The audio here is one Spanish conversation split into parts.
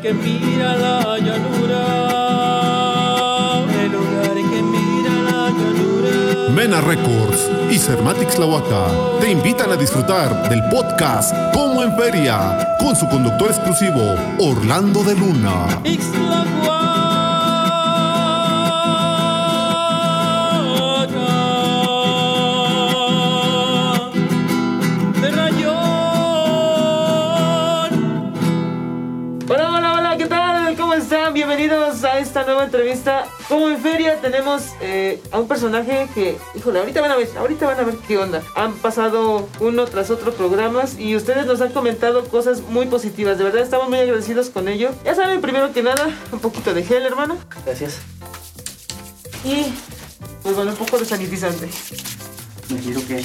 lugar que mira la llanura. El lugar que mira la llanura. Mena Records y Cermatix Lahuaca te invitan a disfrutar del podcast Como en Feria con su conductor exclusivo Orlando de Luna. Esta nueva entrevista. Como en feria tenemos eh, a un personaje que, híjole, ahorita van a ver, ahorita van a ver qué onda. Han pasado uno tras otro programas y ustedes nos han comentado cosas muy positivas. De verdad estamos muy agradecidos con ello. Ya saben, primero que nada, un poquito de gel, hermano. Gracias. Y, pues bueno, un poco de sanitizante. Me quiero que.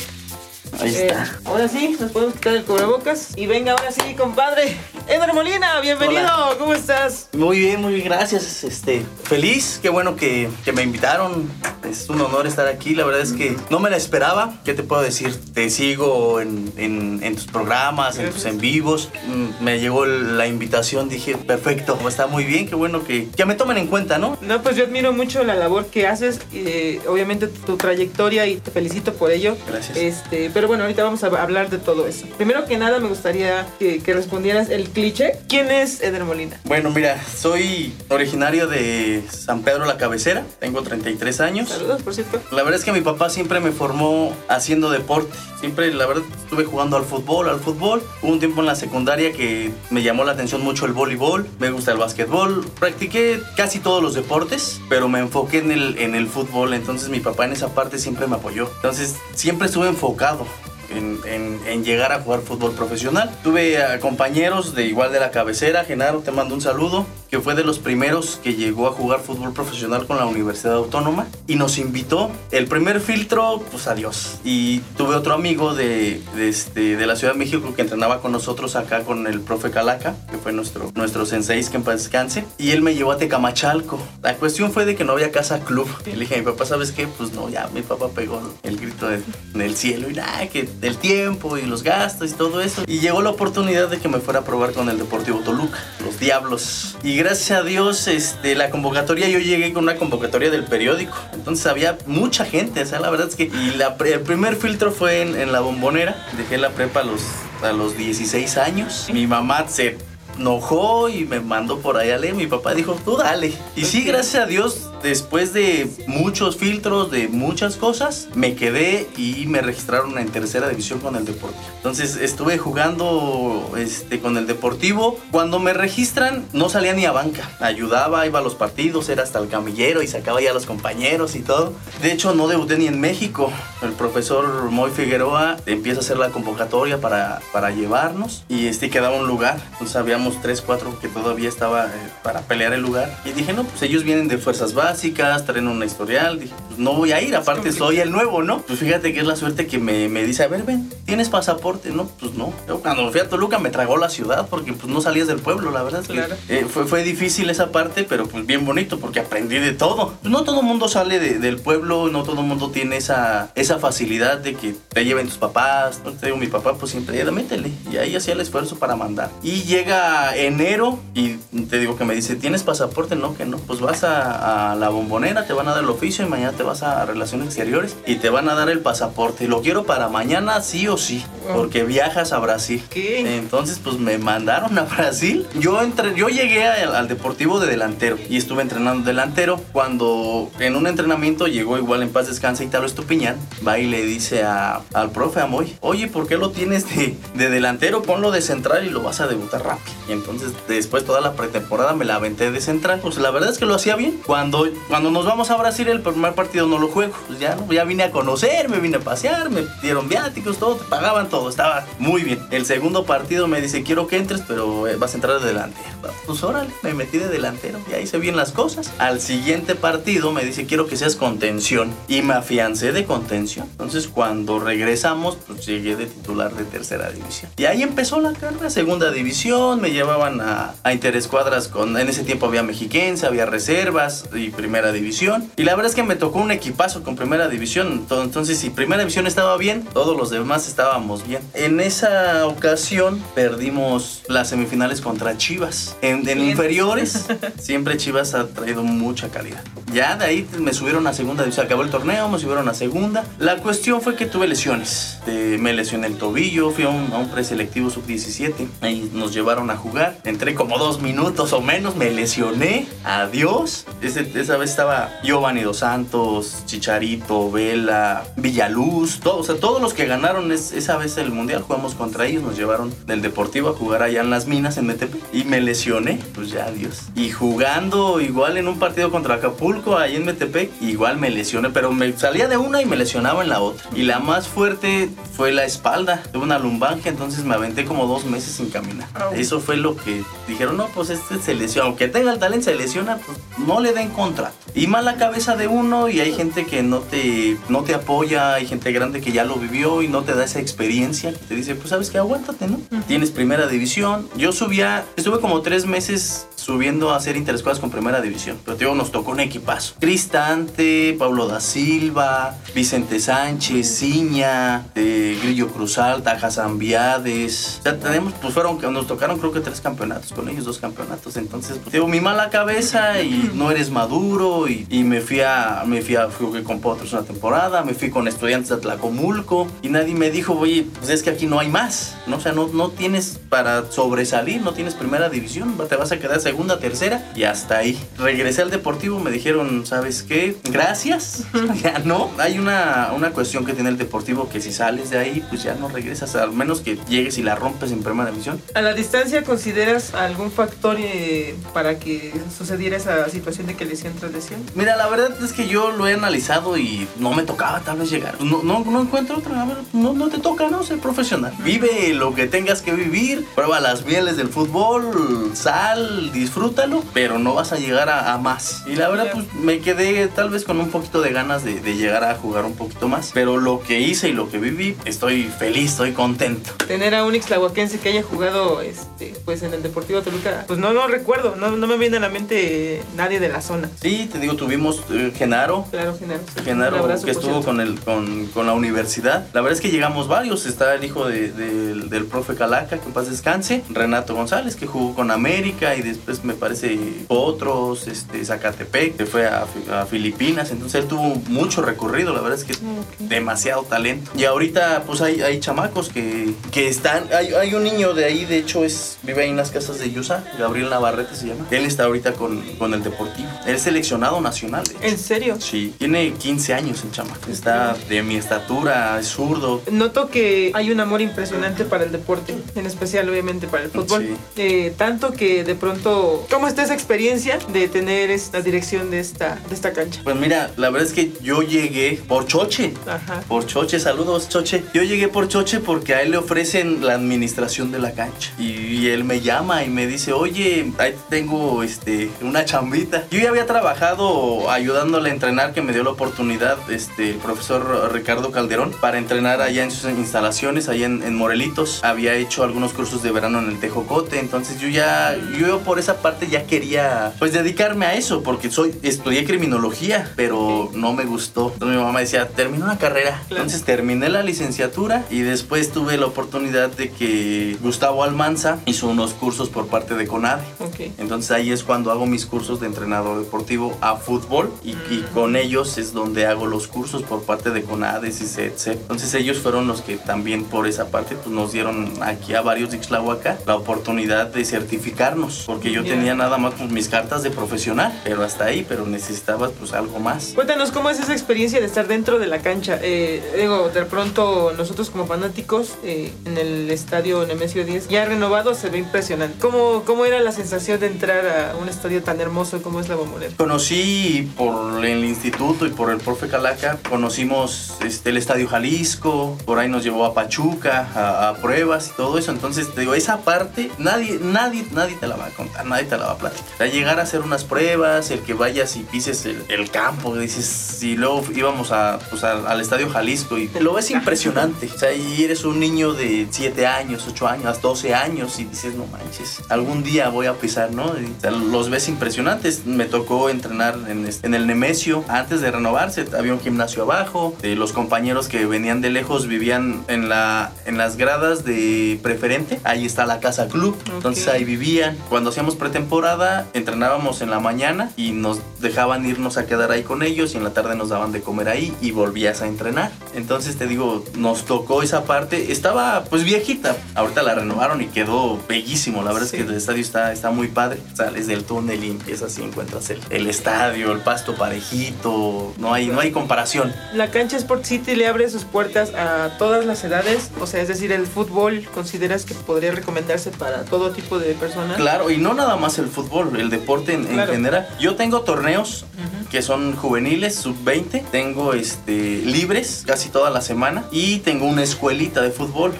Ahí Eh, está. ahora sí, nos podemos quitar el cubrebocas. Y venga, ahora sí, compadre. Eder Molina, bienvenido. Hola. ¿Cómo estás? Muy bien, muy bien, gracias. Este, feliz, qué bueno que, que me invitaron. Es un honor estar aquí. La verdad es que no me la esperaba. ¿Qué te puedo decir? Te sigo en, en- en tus programas, en tus en vivos. Mm, Me llegó la invitación, dije, perfecto, está muy bien, qué bueno que, que me tomen en cuenta, ¿no? No, pues yo admiro mucho la labor que haces, eh, obviamente tu trayectoria y te felicito por ello. Gracias. Este, pero bueno, ahorita vamos a hablar de todo eso. Primero que nada, me gustaría que, que respondieras el cliché. ¿Quién es Eder Molina? Bueno, mira, soy originario de San Pedro la Cabecera, tengo 33 años. Saludos, por cierto. La verdad es que mi papá siempre me formó haciendo deporte. Siempre, la verdad, estuve jugando al fútbol, al fútbol. Hubo un tiempo en la secundaria que me llamó la atención mucho el voleibol. Me gusta el básquetbol. Practiqué casi todos los deportes, pero me enfoqué en el, en el fútbol. Entonces mi papá en esa parte siempre me apoyó. Entonces siempre estuve enfocado. En, en- llegar a jugar fútbol profesional. Tuve compañeros de igual de la cabecera, Genaro, te mando un saludo, que fue de los primeros que llegó a jugar fútbol profesional con la Universidad Autónoma y nos invitó. El primer filtro, pues adiós. Y tuve otro amigo de, este, de la Ciudad de México que entrenaba con nosotros acá con el profe Calaca, que fue nuestro, nuestro sensei, que en paz descanse, y él me llevó a Tecamachalco. La cuestión fue de que no había casa club. Y le dije a mi papá, ¿sabes qué? Pues no, ya mi papá pegó el grito en el cielo y nada, que el tiempo y los gastos y todo eso. Y llegó la oportunidad de que me fuera a probar con el Deportivo Toluca, Diablos. Y gracias a Dios, este, la convocatoria, yo llegué con una convocatoria del periódico. Entonces había mucha gente, o sea, la verdad es que... Y la el primer filtro fue en, en la bombonera. Dejé la prepa a los, a los 16 años. Mi mamá se enojó y me mandó por allá a leer. Mi papá dijo, tú dale. Y sí, gracias a Dios, después de muchos filtros, de muchas cosas, me quedé y me registraron en tercera división con el Deportivo. Entonces estuve jugando este, con el Deportivo. Cuando me registran, no salía ni a banca. Ayudaba, iba a los partidos, era hasta el camillero y sacaba ya a los compañeros y todo. De hecho, no debuté ni en México. El profesor Moy Figueroa empieza a hacer la convocatoria para, para llevarnos y este quedaba un lugar. Entonces habíamos tres, cuatro que todavía estaba eh, para pelear el lugar. Y dije, no, pues ellos vienen de fuerzas básicas, traen una historial. Dije, pues no voy a ir, aparte soy el nuevo, ¿no? Pues fíjate que es la suerte que me, me dice, a ver, ven, ¿tienes pasaporte? No, pues no. Yo cuando fui a Toluca me tragó la ciudad porque pues no salías del pueblo, la verdad es que Claro. eh, fue, fue difícil esa parte, pero pues bien bonito porque aprendí de todo. No todo el mundo sale de- del pueblo, no todo el mundo tiene esa, esa facilidad de que te lleven tus papás. No te digo, mi papá pues siempre, "Eh, métele. Y ahí hacía el esfuerzo para mandar. Y llega enero y te digo que me dice, ¿tienes pasaporte? No, que no. Pues vas a, a la bombonera, te van a dar el oficio y mañana te vas a Relaciones Exteriores y te van a dar el pasaporte. Lo quiero para mañana sí o sí, porque viajas a Brasil. ¿Qué? Entonces, pues me mandaron a Brasil. Yo entre, yo llegué al, al deportivo de delantero y estuve entrenando delantero. Cuando en un entrenamiento llegó igual en paz descansa Italo Estupiñán, va y le dice a- al profe Amoy, oye, ¿por qué lo tienes de, de delantero? Ponlo de central y lo vas a debutar rápido. Y entonces después toda la pretemporada me la aventé de central. Pues la verdad es que lo hacía bien. Cuando, cuando nos vamos a Brasil, el primer partido no lo juego. Pues ya, ya vine a conocer, me vine a pasear, me dieron viáticos, todo, te pagaban todo, estaba muy bien. El segundo partido me dice, quiero que entres, pero eh, vas a entrar de delantero. Pues órale, me metí de delantero y ahí hice bien las cosas. Al siguiente partido me dice, quiero que seas contención. Y me afiancé de contención. Entonces cuando regresamos, pues llegué de titular de tercera división. Y ahí empezó la carrera, segunda división, me llevaban a, a interescuadras con, en ese tiempo había mexiquense, había reservas, y primera división. Y la verdad es que me tocó un equipazo con primera división. Entonces, si primera división estaba bien, todos los demás estábamos bien. En esa ocasión perdimos las semifinales contra Chivas. En, en inferiores, siempre Chivas ha traído mucha calidad. Ya de ahí me subieron a segunda división. Acabó el torneo, me subieron a segunda. La cuestión fue que tuve lesiones. Eh, me lesioné el tobillo, fui a un, a un preselectivo sub-17. Ahí nos llevaron a jugar. Entré como dos minutos o menos, me lesioné. Adiós. Ese- esa vez estaba Giovanni Dos Santos, Chicharito, Vela, Villaluz, todos, o sea, todos los que ganaron es- esa vez el mundial. Jugamos contra ellos, nos llevaron del Deportivo a jugar allá en las minas en MTP. Y me lesioné, pues ya adiós. Y jugando igual en un partido contra Acapulco, ahí en Metepec, igual me lesioné, pero me salía de una y me lesionaba en la otra. Y la más fuerte fue la espalda, tuve una lumbalgia, entonces me aventé como dos meses sin caminar. Eso fue lo que dijeron, no, pues este se lesiona, aunque tenga el talento, se lesiona, pues no le den contrato. Y más la cabeza de uno y hay gente que no te, no te apoya, hay gente grande que ya lo vivió y no te da esa experiencia, que te dice, pues sabes que aguántate, ¿no? Tienes primera división. Yo subía, estuve como tres meses subiendo a hacer interescuadras con primera división. Pero digo, nos tocó un equipazo. Cristante, Pablo da Silva, Vicente Sánchez, Ciña, eh, Grillo Cruzal, Taja Zambiades. O sea, tenemos, pues fueron, nos tocaron creo que tres campeonatos con ellos, dos campeonatos. Entonces, pues, digo, mi mala cabeza y no eres maduro. Y, me fui a, me fui a, fui con Potros una temporada, me fui con estudiantes de Tlacomulco. Y nadie me dijo, oye, pues es que aquí no hay más. ¿no? O sea, no, no tienes para sobresalir, no tienes primera división, te vas a quedar segunda, tercera y hasta ahí. Regresé al deportivo, me dijeron, ¿sabes qué? Gracias. ya no. Hay una, una cuestión que tiene el deportivo que si sales de ahí, pues ya no regresas, al menos que llegues y la rompes en primera división. ¿A la distancia consideras algún factor eh, para que sucediera esa situación de que lesión tras lesión? Mira, la verdad es que yo lo he analizado y no me tocaba tal vez llegar. No, no, no encuentro otra, a ver, no, no te toca, ¿no? Ser profesional. Vive lo que tengas que vivir, prueba las mieles del fútbol, sal, disfrútalo, pero no vas a llegar a, a más. Y la verdad, pues me quedé tal vez con un poquito de ganas de, de llegar a jugar un poquito más, pero lo que hice y lo que viví, estoy feliz, estoy contento. Tener a un ixtlahuaquense que haya jugado este, pues en el Deportivo Toluca, pues no, no recuerdo, no, no me viene a la mente nadie de la zona. Sí, te digo, tuvimos eh, Genaro, Claro, Genaro. sí. Genaro abrazo, que estuvo con, el, con, con la universidad. La verdad es que llegamos varios. Está el hijo de- del- del profe Calaca, que en paz descanse. Renato González, que jugó con América. Y después me parece otros, este, Zacatepec, que fue a, Fi- a Filipinas. Entonces él tuvo mucho recorrido. La verdad es que Ok. demasiado talento. Y ahorita pues hay, hay chamacos que, que están... Hay, hay un niño de ahí, de hecho, es vive ahí en las casas de Yusa. Gabriel Navarrete se llama. Él está ahorita con, con el Deportivo. Él es seleccionado nacional. ¿En serio? Sí, tiene 15 años el chamaco. Está de mi estatura, es zurdo. Noto que hay un amor impresionante para el deporte, en especial obviamente para el fútbol. Sí. Eh, tanto que de pronto, ¿cómo está esa experiencia de tener esta dirección de esta, de esta cancha? Pues mira, la verdad es que yo llegué por Choche. Ajá. Por Choche, saludos Choche. Yo llegué por Choche porque a él le ofrecen la administración de la cancha. Y, y él me llama y me dice, oye, ahí tengo este, una chambita. Yo ya había trabajado ayudándole a entrenar, que me dio la oportunidad este, el profesor Ricardo Calderón para entrenar allá en sus instalaciones, allá en, en Morelitos. Había hecho algunos cursos de verano en el Tejocote. Entonces yo ya, yo por esa parte ya quería pues dedicarme a eso porque soy, estudié criminología, pero no me gustó. Entonces mi mamá decía, termina una carrera. Entonces terminé la licenciatura y después tuve la oportunidad de que Gustavo Almanza hizo unos cursos por parte de CONADE. Ok. Entonces ahí es cuando hago mis cursos de entrenador deportivo a fútbol y, y Mm. con ellos es donde hago los cursos por parte de CONADES y CETSE. Entonces ellos fueron los que también por esa parte pues, nos dieron aquí a varios de Ixtlahuaca la oportunidad de certificarnos porque yo tenía nada más pues, mis cartas de profesional, pero hasta ahí, pero necesitaba pues algo más. Cuéntanos cómo es esa experiencia de estar dentro de la cancha. Eh, digo, de pronto nosotros como fanáticos eh, en el estadio Nemesio 10 ya renovado se ve impresionante. ¿Cómo, ¿Cómo era la sensación de entrar a un estadio tan hermoso como es la Bombonera? Conocí por el instituto y por el profe Calaca, conocimos este, el Estadio Jalisco, por ahí nos llevó a Pachuca, a, a pruebas y todo eso. Entonces, te digo, esa parte nadie, nadie, nadie te la va a contar. Nadie te la va a platicar. Sea, llegar a hacer unas pruebas, el que vayas y pises el, el campo, dices, y luego íbamos a, pues, al, al Estadio Jalisco y lo ves impresionante. O sea, y eres un niño de 7 años, 8 años, 12 años y dices, no manches, algún día voy a pisar, ¿no? Y, o sea, los ves impresionantes. Me tocó entrenar en, este- en el Nemesio antes de renovarse, había un gimnasio abajo, eh, los compañeros que venían de lejos vivían en, la, en las gradas de preferente, ahí está la casa club, entonces ahí vivían. Cuando hacíamos pretemporada, entrenábamos en la mañana y nos dejaban irnos a quedar ahí con ellos y en la tarde nos daban de comer ahí y volvías a entrenar. Entonces te digo, nos tocó esa parte, estaba pues viejita, ahorita la renovaron y quedó bellísimo, la verdad Sí. es que el estadio está, está muy padre, sales del túnel y empiezas y encuentras el, el estadio, el pasto parejito, no hay, no hay comparación. La cancha Sport City le abre sus puertas a todas las edades, o sea, es decir, el fútbol consideras que podría recomendarse para todo tipo de personas. Claro, y no nada más el fútbol, el deporte en, general. Yo tengo torneos que son juveniles, sub-20, tengo este, libres casi toda la semana y tengo una escuelita de fútbol.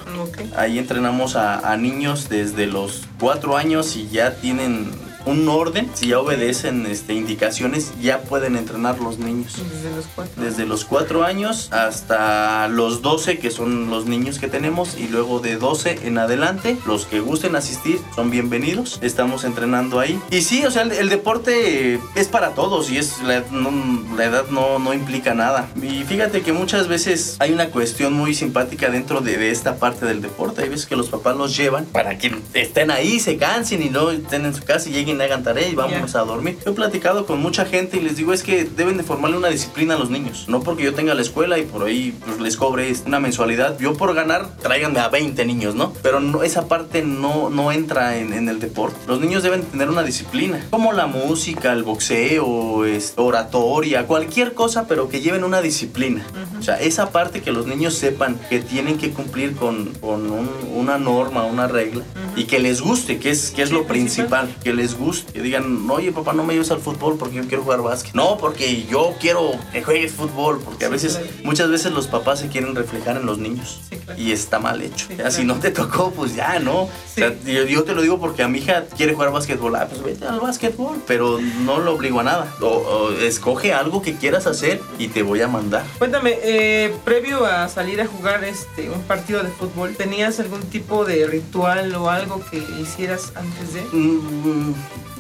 Ahí entrenamos a, a niños desde los 4 años y ya tienen un orden, si ya obedecen este, indicaciones, ya pueden entrenar los niños. Desde los cuatro. Desde los 4 años hasta los 12, que son los niños que tenemos, y luego de 12 en adelante, los que gusten asistir son bienvenidos. Estamos entrenando ahí. Y sí, o sea, el, el deporte es para todos y es la, no- la edad no, no implica nada. Y fíjate que muchas veces hay una cuestión muy simpática dentro de, de esta parte del deporte. Hay veces que los papás los llevan para que estén ahí, se cansen y no estén en su casa y lleguen y hagan tarea y vámonos Ya. a dormir. Yo he platicado con mucha gente y les digo es que deben de formarle una disciplina a los niños. No porque yo tenga la escuela y por ahí pues, les cobre una mensualidad. Yo por ganar, tráiganme a 20 niños, ¿no? Pero no, esa parte no, no entra en, en el deporte. Los niños deben tener una disciplina. Como la música, el boxeo, es, oratoria, cualquier cosa, pero que lleven una disciplina. O sea, esa parte que los niños sepan que tienen que cumplir con, con un- una norma, una regla, y que les guste, que es, que es lo principal. principal, que les guste. Que digan, oye, papá, no me lleves al fútbol porque yo quiero jugar básquet. No, porque yo quiero que juegues fútbol, porque a veces, claro. muchas veces los papás se quieren reflejar en los niños. Sí, claro. Y está mal hecho. Sí, Ya, Si no te tocó, pues ya, ¿no? Sí. O sea, yo, yo te lo digo porque a mi hija quiere jugar básquetbol. Ah, pues vete al básquetbol. Pero no lo obligo a nada. O, o escoge algo que quieras hacer y te voy a mandar. Cuéntame, eh, previo a salir a jugar este un partido de fútbol, ¿tenías algún tipo de ritual o algo que hicieras antes de? Mm,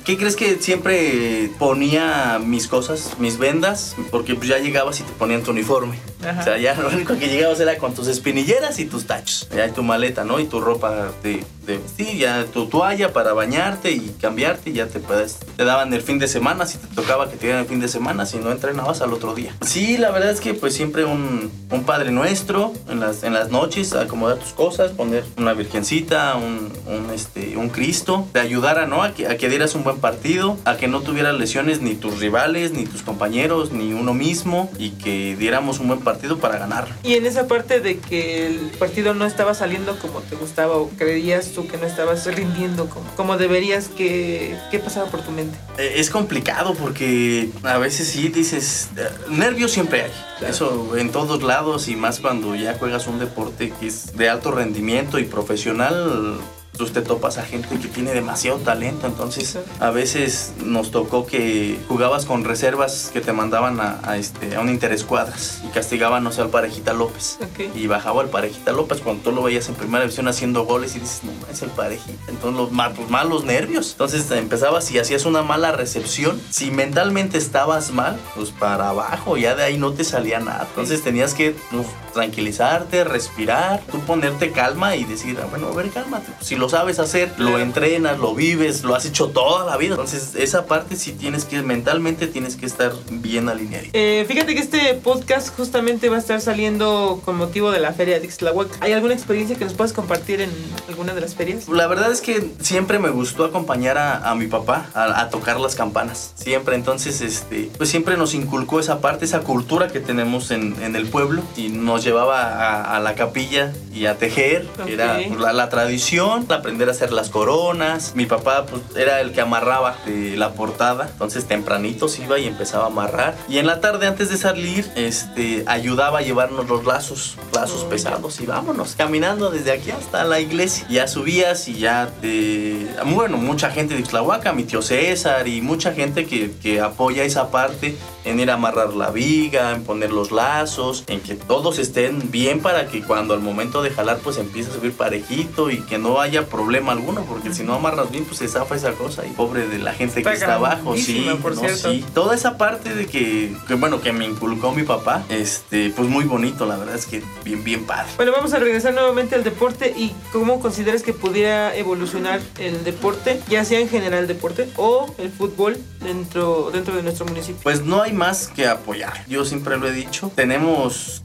¿Qué crees que siempre ponía mis cosas, mis vendas? Porque pues ya llegabas y te ponían tu uniforme. Ajá. O sea, ya lo único que llegabas era con tus espinilleras y tus tachos. Ya tu maleta, ¿no? Y tu ropa de, de ya tu toalla para bañarte y cambiarte. Y ya te puedes. Te daban el fin de semana si te tocaba que te dieran el fin de semana. Si no entrenabas al otro día. Sí, la verdad es que pues siempre un, un padre nuestro en las, en las noches, acomodar tus cosas, poner una virgencita, un, un, este, un Cristo. Te ayudara, ¿no? A que, a que dieras un buen partido, a que no tuvieras lesiones ni tus rivales, ni tus compañeros, ni uno mismo. Y que diéramos un buen partido para ganar. Y en esa parte de que el partido no estaba saliendo como te gustaba o creías tú que no estabas rindiendo como, como deberías, ¿qué, ¿qué pasaba por tu mente? Eh, Es complicado porque a veces sí dices, eh, nervios siempre hay. Claro. Eso en todos lados y más cuando ya juegas un deporte que es de alto rendimiento y profesional. Pues te topas a gente que tiene demasiado talento, entonces a veces nos tocó que jugabas con reservas que te mandaban a, a este, a un interescuadras y castigaban, no sé, al parejita López. Y bajaba el parejita López cuando tú lo veías en primera división haciendo goles y dices, no, es el parejita. Entonces los ma- pues, malos nervios. Entonces empezabas y hacías una mala recepción. Si mentalmente estabas mal, pues para abajo, ya de ahí no te salía nada. Entonces tenías que pues, tranquilizarte, respirar, tú ponerte calma y decir, ah, bueno, a ver, cálmate. Si lo sabes hacer, lo entrenas, lo vives, lo has hecho toda la vida. Entonces esa parte sí tienes que, mentalmente tienes que estar bien alineado. Eh, fíjate que este podcast justamente va a estar saliendo con motivo de la feria de Ixtlahuac. ¿Hay alguna experiencia que nos puedas compartir en alguna de las ferias? La verdad es que siempre me gustó acompañar a, a mi papá a, a tocar las campanas. Siempre, entonces, este, pues siempre nos inculcó esa parte, esa cultura que tenemos en, en el pueblo y nos llevaba a, la capilla y a tejer, era pues, la, la, tradición, aprender a hacer las coronas. Mi papá pues, era el que amarraba la portada, entonces tempranito iba y empezaba a amarrar. Y en la tarde, antes de salir, este, ayudaba a llevarnos los lazos, lazos oh, pesados, y vámonos, caminando desde aquí hasta la iglesia. Ya subías y ya te... Bueno, mucha gente de Ixlahuaca, mi tío César y mucha gente que, que apoya esa parte en ir a amarrar la viga, en poner los lazos, en que todos estén bien para que cuando al momento de jalar pues empiece a subir parejito y que no haya problema alguno, porque si no amarras bien pues se zafa esa cosa y pobre de la gente que está abajo, sí, por sí. Toda esa parte de que, bueno, que me inculcó mi papá, este, pues muy bonito, la verdad es que bien, bien padre. Bueno, vamos a regresar nuevamente al deporte y cómo consideras que pudiera evolucionar el deporte, ya sea en general deporte o el fútbol dentro, dentro de nuestro municipio. Pues no hay más que apoyar. Yo siempre lo he dicho, tenemos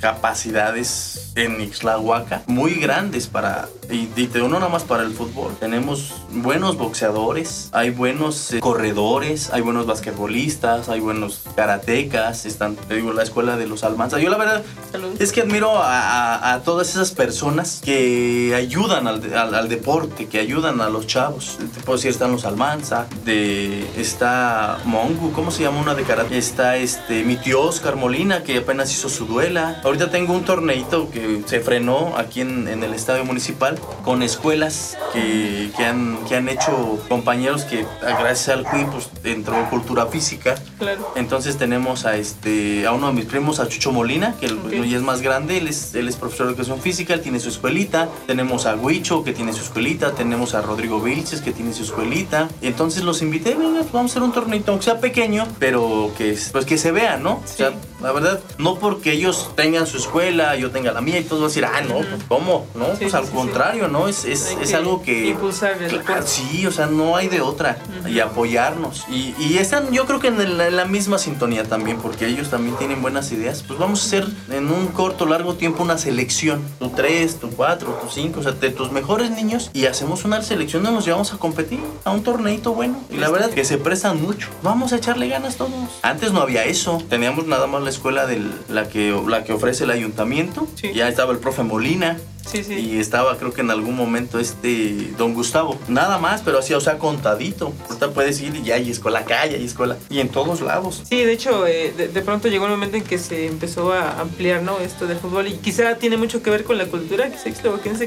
actividades en Ixlahuaca muy grandes para, y, y no nada más para el fútbol, tenemos buenos boxeadores, hay buenos eh, corredores, hay buenos basquetbolistas, hay buenos karatecas, están, te digo, la escuela de los Almanza. Yo la verdad es que admiro a, todas esas personas que ayudan al, deporte, que ayudan a los chavos. Te puedo decir, están los Almanza, de, está Mongu, ¿cómo se llama una de karate? Está este, mi tío Oscar Molina, que apenas hizo su duela. Ahorita tengo un torneito que se frenó aquí en, el estadio municipal con escuelas que, que, han, que han hecho compañeros que gracias al CUI pues entró cultura física. Claro. Entonces tenemos a este a uno de mis primos, a Chucho Molina, que ya es más grande, él es, él es profesor de educación física, él tiene su escuelita. Tenemos a Huicho, que tiene su escuelita. Tenemos a Rodrigo Vilches, que tiene su escuelita. Entonces los invité, venga, vamos a hacer un torneito, aunque sea pequeño, pero que, pues que se vea, ¿no? O sea, la verdad, no porque ellos tengan su escuela, yo tenga la mía y todos van a decir, ah, no, pues ¿cómo? No, pues al contrario, ¿no? Es, es, es algo que... Impulsar Sí, o sea, no hay de otra. Y apoyarnos. Y, y, están, yo creo que en, la misma sintonía también, porque ellos también tienen buenas ideas. Pues vamos a hacer en un corto, largo tiempo una selección. Tu tres, tu cuatro, tu cinco, o sea, de tus mejores niños. Y hacemos una selección donde nos llevamos a competir a un torneito bueno. Y la verdad que se prestan mucho. Vamos a echarle ganas todos. Antes no había eso. Teníamos nada más la escuela de la que, la que ofrece el ayuntamiento. Ya estaba el profe Molina. Y estaba, creo que en algún momento, este don Gustavo. Nada más, pero así, o sea, contadito. Ahorita puedes ir y ya hay escuela acá, hay escuela. Y en todos lados. Sí, de hecho, eh, de, pronto llegó el momento en que se empezó a ampliar, ¿no? Esto del fútbol. Y quizá tiene mucho que ver con la cultura se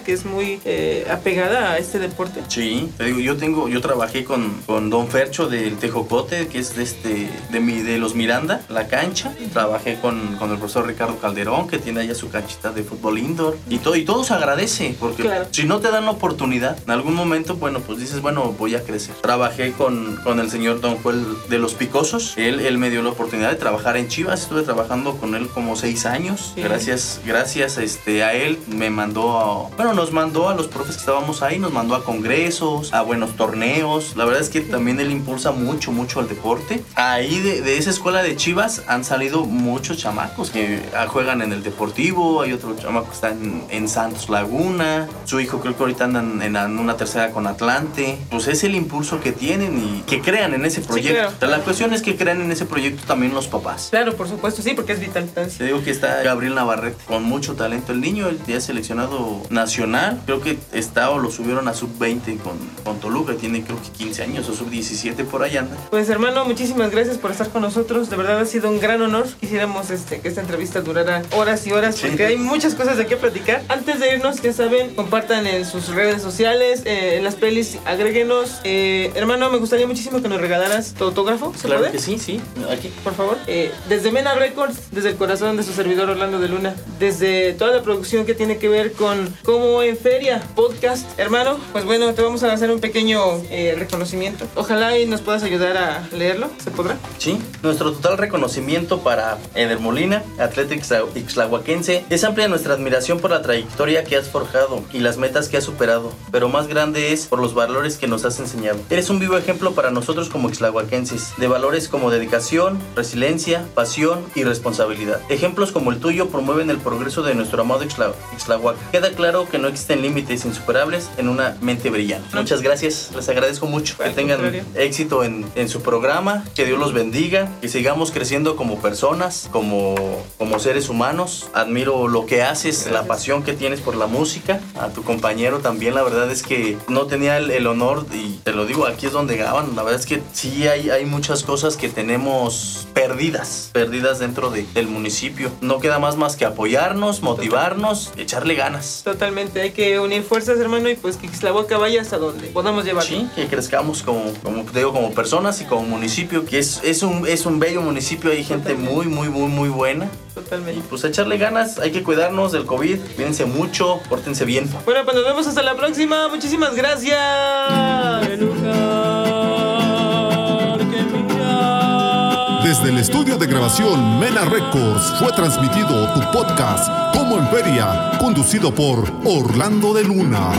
que es muy eh, apegada a este deporte. Sí, te digo, yo tengo, yo trabajé con, con don Fercho del Tejocote, que es de este, de mi, de los Miranda, la cancha. Trabajé con, con el profesor Ricardo Calderón, que tiene allá su canchita de fútbol indoor. Y todo, y todo agradece, porque si no te dan la oportunidad, en algún momento, bueno, pues dices, bueno, voy a crecer. Trabajé con, con el señor Don Juel de los Picosos, él, él me dio la oportunidad de trabajar en Chivas, estuve trabajando con él como seis años, gracias, gracias este, a él me mandó, a, bueno, nos mandó a los profes que estábamos ahí, nos mandó a congresos, a buenos torneos, la verdad es que también él impulsa mucho, mucho al deporte. Ahí de, de esa escuela de Chivas han salido muchos chamacos que juegan en el deportivo, hay otro chamaco que está en, en Santos Laguna, su hijo creo que ahorita andan en, una tercera con Atlante. Pues es el impulso que tienen y que crean en ese proyecto. La cuestión es que crean en ese proyecto también los papás. Claro, por supuesto, sí, porque es vital. Te digo que está Gabriel Navarrete con mucho talento. El niño, el día seleccionado nacional, creo que está o lo subieron a sub-20 con, con Toluca, tiene creo que 15 años o sub-17 por allá anda. Pues hermano, muchísimas gracias por estar con nosotros. De verdad ha sido un gran honor. Quisiéramos este, que esta entrevista durara horas y horas porque hay muchas cosas de qué platicar. Antes de irnos, ya saben, compartan en sus redes sociales, eh, en las pelis, agréguenos. Eh, hermano, me gustaría muchísimo que nos regalaras tu autógrafo. ¿Se claro que sí, sí, aquí. Por favor. Eh, desde Mena Records, desde el corazón de su servidor Orlando de Luna, desde toda la producción que tiene que ver con Como en Feria, podcast. Hermano, pues bueno, te vamos a hacer un pequeño reconocimiento. Ojalá y nos puedas ayudar a leerlo. ¿Se podrá? Sí. Nuestro total reconocimiento para Eder Molina, Atlético Ixlahuaquense, es amplia nuestra admiración por la trayectoria historia que has forjado y las metas que has superado, pero más grande es por los valores que nos has enseñado. Eres un vivo ejemplo para nosotros como exlahuaquenses, de valores como dedicación, resiliencia, pasión y responsabilidad. Ejemplos como el tuyo promueven el progreso de nuestro amado Ixlahuaca. Queda claro que no existen límites insuperables en una mente brillante. Muchas gracias, les agradezco mucho. Que tengan éxito en, en su programa, que Dios los bendiga, que sigamos creciendo como personas, como, como seres humanos. Admiro lo que haces, la pasión que tienes por la música. A tu compañero también, la verdad es que no tenía el, honor, y te lo digo, aquí es donde gaban. La verdad es que sí hay, hay muchas cosas que tenemos perdidas, perdidas dentro del municipio. No queda más más que apoyarnos, motivarnos, echarle ganas. Totalmente, hay que unir fuerzas, hermano, y pues que boca vaya hasta donde podamos llevar. Sí, que crezcamos como, como digo, como personas y como municipio, que es, es, un, es un bello municipio, hay gente muy, muy, muy, muy buena. Totalmente. Y pues echarle ganas, hay que cuidarnos del COVID, cuídense mucho, pórtense bien. Bueno, pues nos vemos hasta la próxima, muchísimas gracias. Desde el estudio de grabación Mena Records fue transmitido tu podcast Como en Feria, conducido por Orlando de Luna.